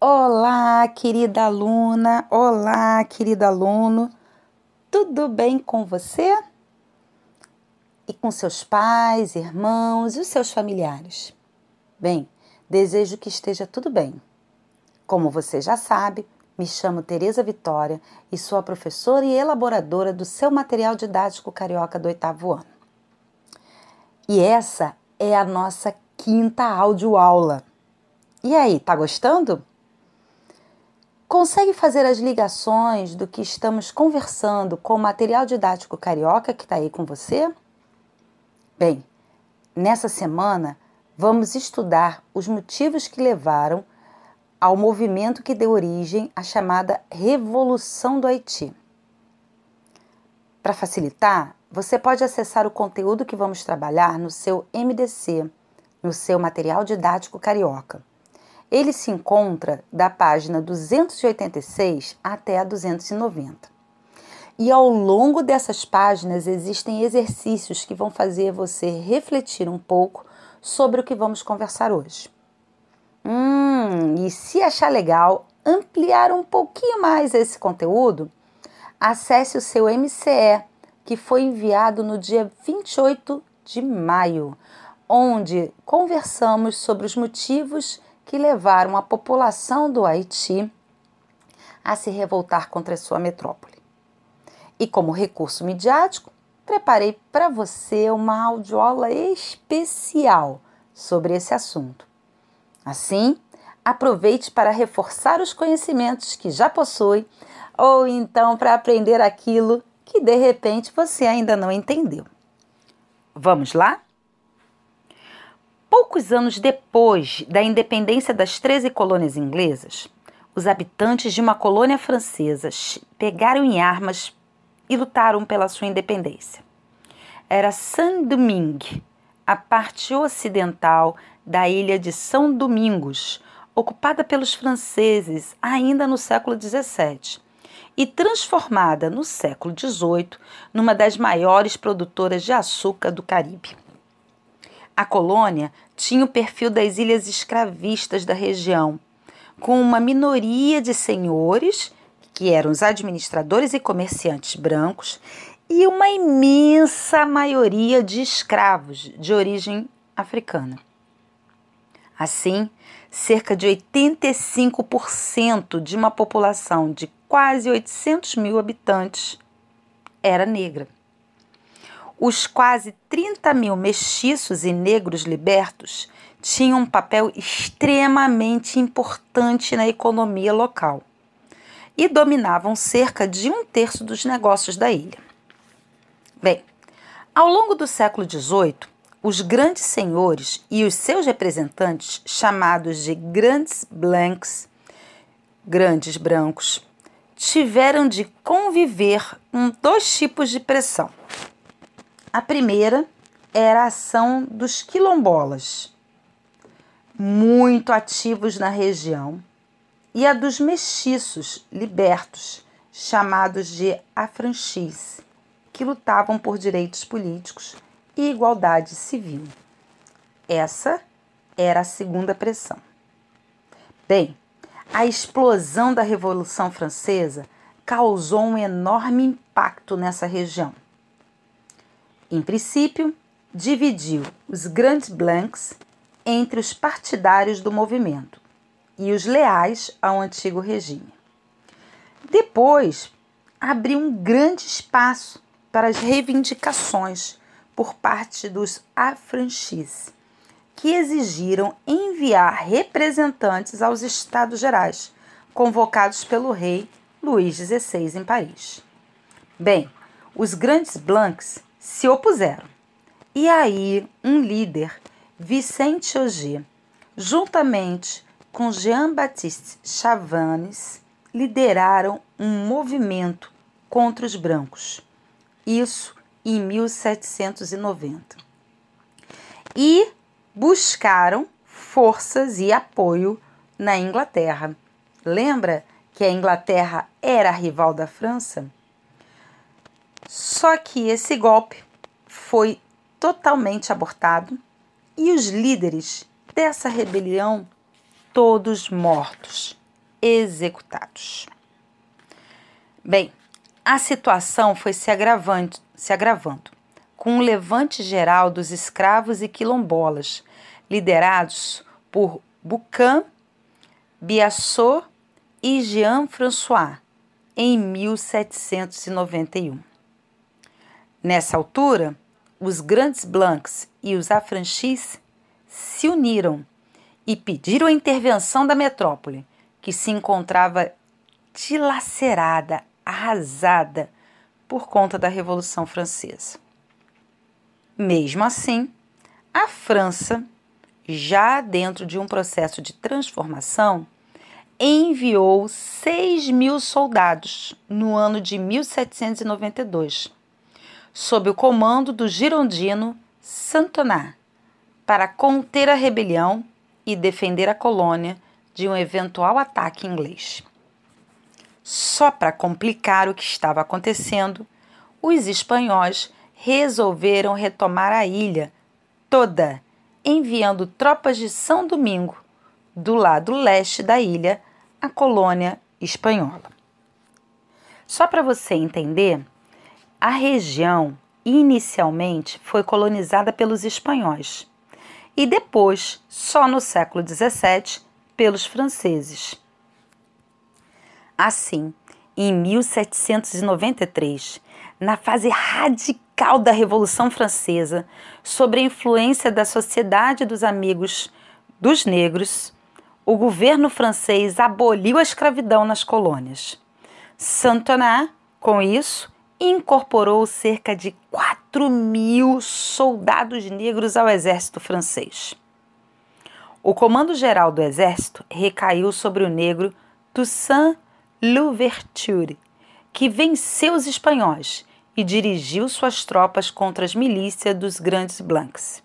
Olá, querida aluna, olá, querido aluno, tudo bem com você? E com seus pais, irmãos e os seus familiares? Bem, desejo que esteja tudo bem. Como você já sabe, me chamo Tereza Vitória e sou a professora e elaboradora do seu material didático carioca do oitavo ano. E essa é a nossa quinta audioaula. E aí, tá gostando? Consegue fazer as ligações do que estamos conversando com o material didático carioca que está aí com você? Bem, nessa semana vamos estudar os motivos que levaram ao movimento que deu origem à chamada Revolução do Haiti. Para facilitar, você pode acessar o conteúdo que vamos trabalhar no seu MDC, no seu material didático carioca. Ele se encontra da página 286 até a 290. E ao longo dessas páginas existem exercícios que vão fazer você refletir um pouco sobre o que vamos conversar hoje. Hum, e se achar legal ampliar um pouquinho mais esse conteúdo, acesse o seu MCE, que foi enviado no dia 28 de maio, onde conversamos sobre os motivos que levaram a população do Haiti a se revoltar contra sua metrópole. E como recurso midiático, preparei para você uma audiola especial sobre esse assunto. Assim, aproveite para reforçar os conhecimentos que já possui ou então para aprender aquilo que de repente você ainda não entendeu. Vamos lá? Poucos anos depois da independência das 13 colônias inglesas, os habitantes de uma colônia francesa pegaram em armas e lutaram pela sua independência. Era Saint-Domingue, a parte ocidental da ilha de São Domingos, ocupada pelos franceses ainda no século XVII e transformada no século XVIII numa das maiores produtoras de açúcar do Caribe. A colônia tinha o perfil das ilhas escravistas da região, com uma minoria de senhores, que eram os administradores e comerciantes brancos, e uma imensa maioria de escravos de origem africana. Assim, cerca de 85% de uma população de quase 800 mil habitantes era negra. Os quase 30 mil mestiços e negros libertos tinham um papel extremamente importante na economia local e dominavam cerca de um terço dos negócios da ilha. Bem, ao longo do século XVIII, os grandes senhores e os seus representantes, chamados de grandes blancs, grandes brancos, tiveram de conviver com dois tipos de pressão. A primeira era a ação dos quilombolas, muito ativos na região, e a dos mestiços libertos, chamados de afranchis, que lutavam por direitos políticos e igualdade civil. Essa era a segunda pressão. Bem, a explosão da Revolução Francesa causou um enorme impacto nessa região. Em princípio, dividiu os grandes blancs entre os partidários do movimento e os leais ao antigo regime. Depois, abriu um grande espaço para as reivindicações por parte dos afranchis que exigiram enviar representantes aos Estados Gerais, convocados pelo rei Luís XVI em Paris. Bem, os grandes blancs se opuseram. E aí, um líder, Vicente Auger, juntamente com Jean-Baptiste Chavannes, lideraram um movimento contra os brancos. Isso em 1790. E buscaram forças e apoio na Inglaterra. Lembra que a Inglaterra era a rival da França? Só que esse golpe foi totalmente abortado e os líderes dessa rebelião todos mortos executados. Bem, a situação foi se agravando, se agravando, com um levante geral dos escravos e quilombolas, liderados por Bucan, Biassot e Jean-François, em 1791. Nessa altura, os grandes blancs e os affranchis se uniram e pediram a intervenção da metrópole, que se encontrava dilacerada, arrasada por conta da Revolução Francesa. Mesmo assim, a França, já dentro de um processo de transformação, enviou 6 mil soldados no ano de 1792, sob o comando do girondino Santoná, para conter a rebelião e defender a colônia de um eventual ataque inglês. Só para complicar o que estava acontecendo, os espanhóis resolveram retomar a ilha toda, enviando tropas de São Domingo, do lado leste da ilha, à colônia espanhola. Só para você entender, a região inicialmente foi colonizada pelos espanhóis e depois, só no século XVII, pelos franceses. Assim, em 1793, na fase radical da Revolução Francesa, sob a influência da Sociedade dos Amigos dos Negros, o governo francês aboliu a escravidão nas colônias. Santoná, com isso, incorporou cerca de 4 mil soldados negros ao exército francês. O comando geral do exército recaiu sobre o negro Toussaint Louverture, que venceu os espanhóis e dirigiu suas tropas contra as milícias dos Grandes Blancs,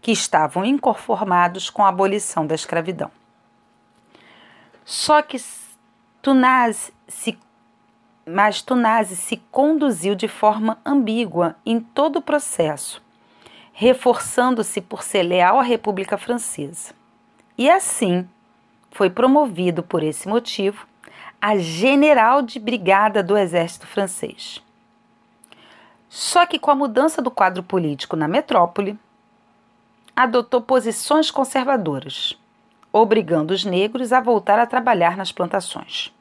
que estavam inconformados com a abolição da escravidão. Só que Tunaz se mas Tunasi se conduziu de forma ambígua em todo o processo, reforçando-se por ser leal à República Francesa. E assim foi promovido por esse motivo a general de brigada do exército francês. Só que com a mudança do quadro político na metrópole, adotou posições conservadoras, obrigando os negros a voltar a trabalhar nas plantações.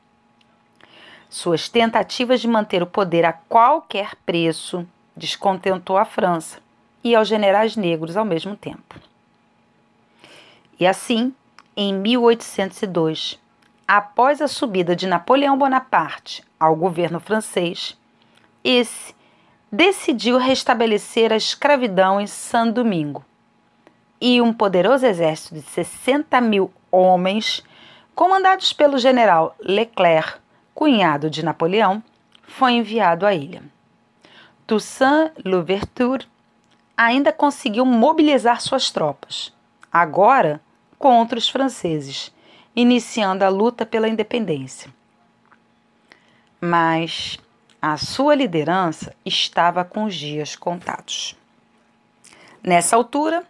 Suas tentativas de manter o poder a qualquer preço descontentou a França e aos generais negros ao mesmo tempo. E assim, em 1802, após a subida de Napoleão Bonaparte ao governo francês, esse decidiu restabelecer a escravidão em Saint-Domingo. E um poderoso exército de 60 mil homens, comandados pelo general Leclerc, cunhado de Napoleão, foi enviado à ilha. Toussaint Louverture ainda conseguiu mobilizar suas tropas, agora contra os franceses, iniciando a luta pela independência. Mas a sua liderança estava com os dias contados. Nessa altura,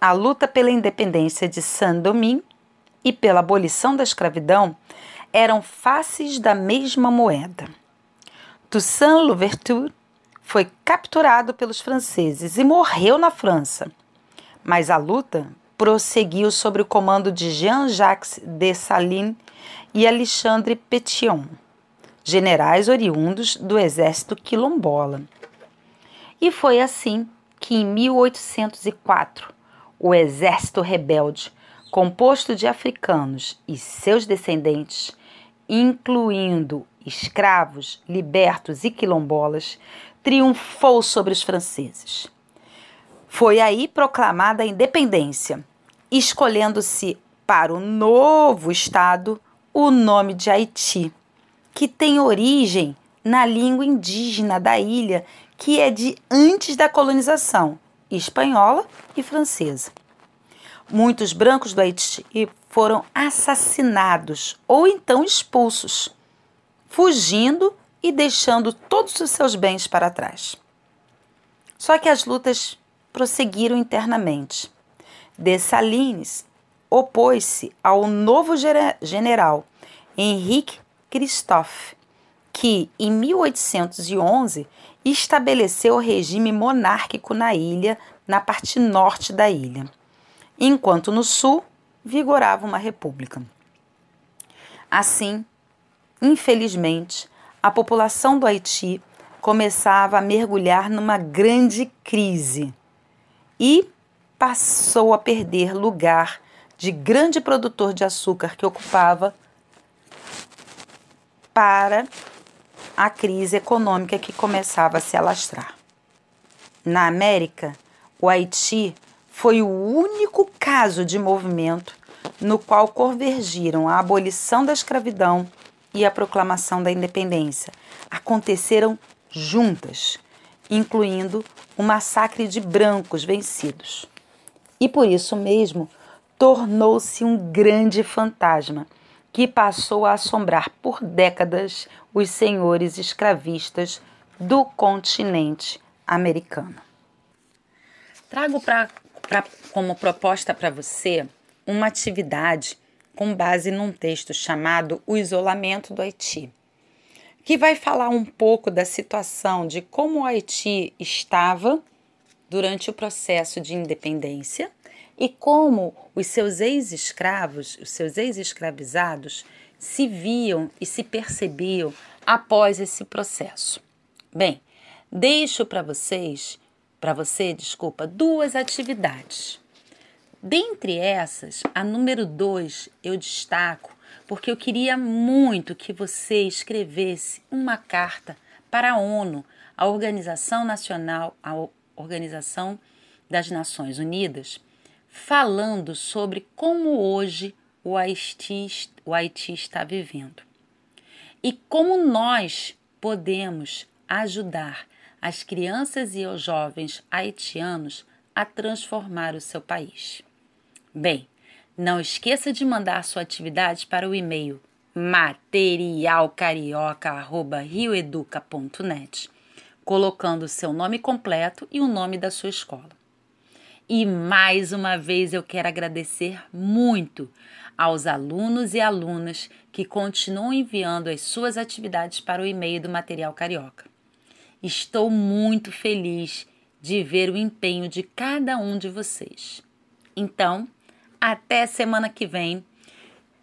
a luta pela independência de Saint-Domingue e pela abolição da escravidão eram faces da mesma moeda. Toussaint Louverture foi capturado pelos franceses e morreu na França, mas a luta prosseguiu sob o comando de Jean-Jacques Dessalines e Alexandre Pétion, generais oriundos do exército quilombola. E foi assim que, em 1804, o exército rebelde, composto de africanos e seus descendentes, incluindo escravos, libertos e quilombolas, triunfou sobre os franceses. Foi aí proclamada a independência, escolhendo-se para o novo Estado o nome de Haiti, que tem origem na língua indígena da ilha, que é de antes da colonização espanhola e francesa. Muitos brancos do Haiti foram assassinados ou então expulsos, fugindo e deixando todos os seus bens para trás. Só que as lutas prosseguiram internamente. Dessalines opôs-se ao novo general Henrique Christophe, que em 1811 estabeleceu o regime monárquico na ilha, na parte norte da ilha, enquanto no sul vigorava uma república. Assim, infelizmente, a população do Haiti começava a mergulhar numa grande crise e passou a perder lugar de grande produtor de açúcar que ocupava para a crise econômica que começava a se alastrar. Na América, o Haiti foi o único caso de movimento no qual convergiram a abolição da escravidão e a proclamação da independência. Aconteceram juntas, incluindo o massacre de brancos vencidos. E por isso mesmo tornou-se um grande fantasma que passou a assombrar por décadas os senhores escravistas do continente americano. Trago pra, pra, como proposta para você uma atividade com base num texto chamado O Isolamento do Haiti, que vai falar um pouco da situação de como o Haiti estava durante o processo de independência e como os seus ex-escravos, os seus ex-escravizados, se viam e se percebiam após esse processo. Bem, deixo para vocês, para você, desculpa, duas atividades. Dentre essas, a número dois eu destaco porque eu queria muito que você escrevesse uma carta para a ONU, a Organização Nacional, a Organização das Nações Unidas, falando sobre como hoje o Haiti, o Haiti está vivendo e como nós podemos ajudar as crianças e os jovens haitianos a transformar o seu país. Bem, não esqueça de mandar sua atividade para o e-mail materialcarioca.rioeduca.net, colocando seu nome completo e o nome da sua escola. E mais uma vez eu quero agradecer muito aos alunos e alunas que continuam enviando as suas atividades para o e-mail do Material Carioca. Estou muito feliz de ver o empenho de cada um de vocês. Então, até semana que vem.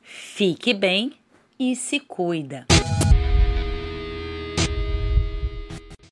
Fique bem e se cuida.